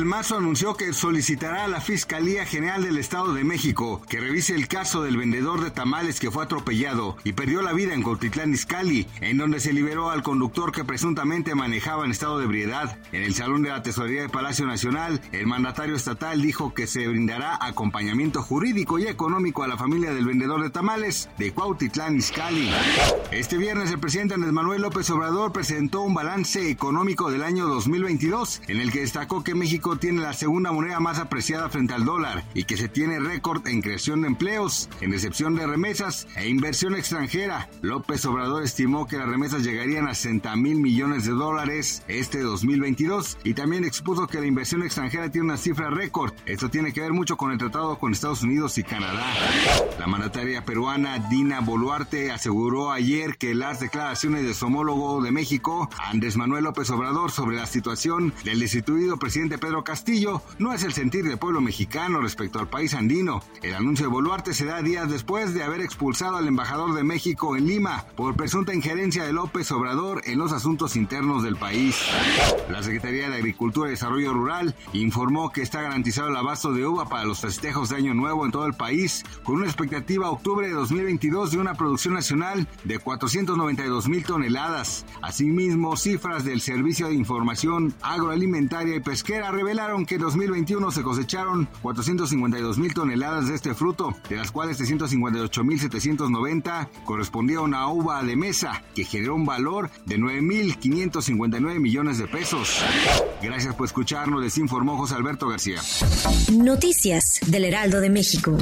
Del Mazo anunció que solicitará a la Fiscalía General del Estado de México que revise el caso del vendedor de tamales que fue atropellado y perdió la vida en Cotitlán Izcalli, en donde se liberó al conductor que presuntamente manejaba en estado de ebriedad. En el Salón de la Tesorería del Palacio Nacional, el mandatario estatal dijo que se brindará acompañamiento jurídico y económico a la familia del vendedor de tamales de Cuautitlán Izcalli. Este viernes el presidente Andrés Manuel López Obrador presentó un balance económico del año 2022 en el que destacó que México tiene la segunda moneda más apreciada frente al dólar y que se tiene récord en creación de empleos, en recepción de remesas e inversión extranjera. López Obrador estimó que las remesas llegarían a 60 mil millones de dólares este 2022 y también expuso que la inversión extranjera tiene una cifra récord. Esto tiene que ver mucho con el tratado con Estados Unidos y Canadá. La mandataria peruana Dina Boluarte aseguró ayer que las declaraciones de su homólogo de México, Andrés Manuel López Obrador, sobre la situación del destituido presidente Pedro Castillo no es el sentir del pueblo mexicano respecto al país andino. El anuncio de Boluarte se da días después de haber expulsado al embajador de México en Lima por presunta injerencia de López Obrador en los asuntos internos del país. La Secretaría de Agricultura y Desarrollo Rural informó que está garantizado el abasto de uva para los festejos de Año Nuevo en todo el país, con una expectativa a octubre de 2022 de una producción nacional de 492 mil toneladas. Asimismo, cifras del Servicio de Información Agroalimentaria y Pesquera revelaron que en 2021 se cosecharon 452 mil toneladas de este fruto, de las cuales 358 mil 790 correspondieron a uva de mesa, que generó un valor de 9 mil 559 millones de pesos. Gracias por escucharnos, les informó José Alberto García. Noticias del Heraldo de México.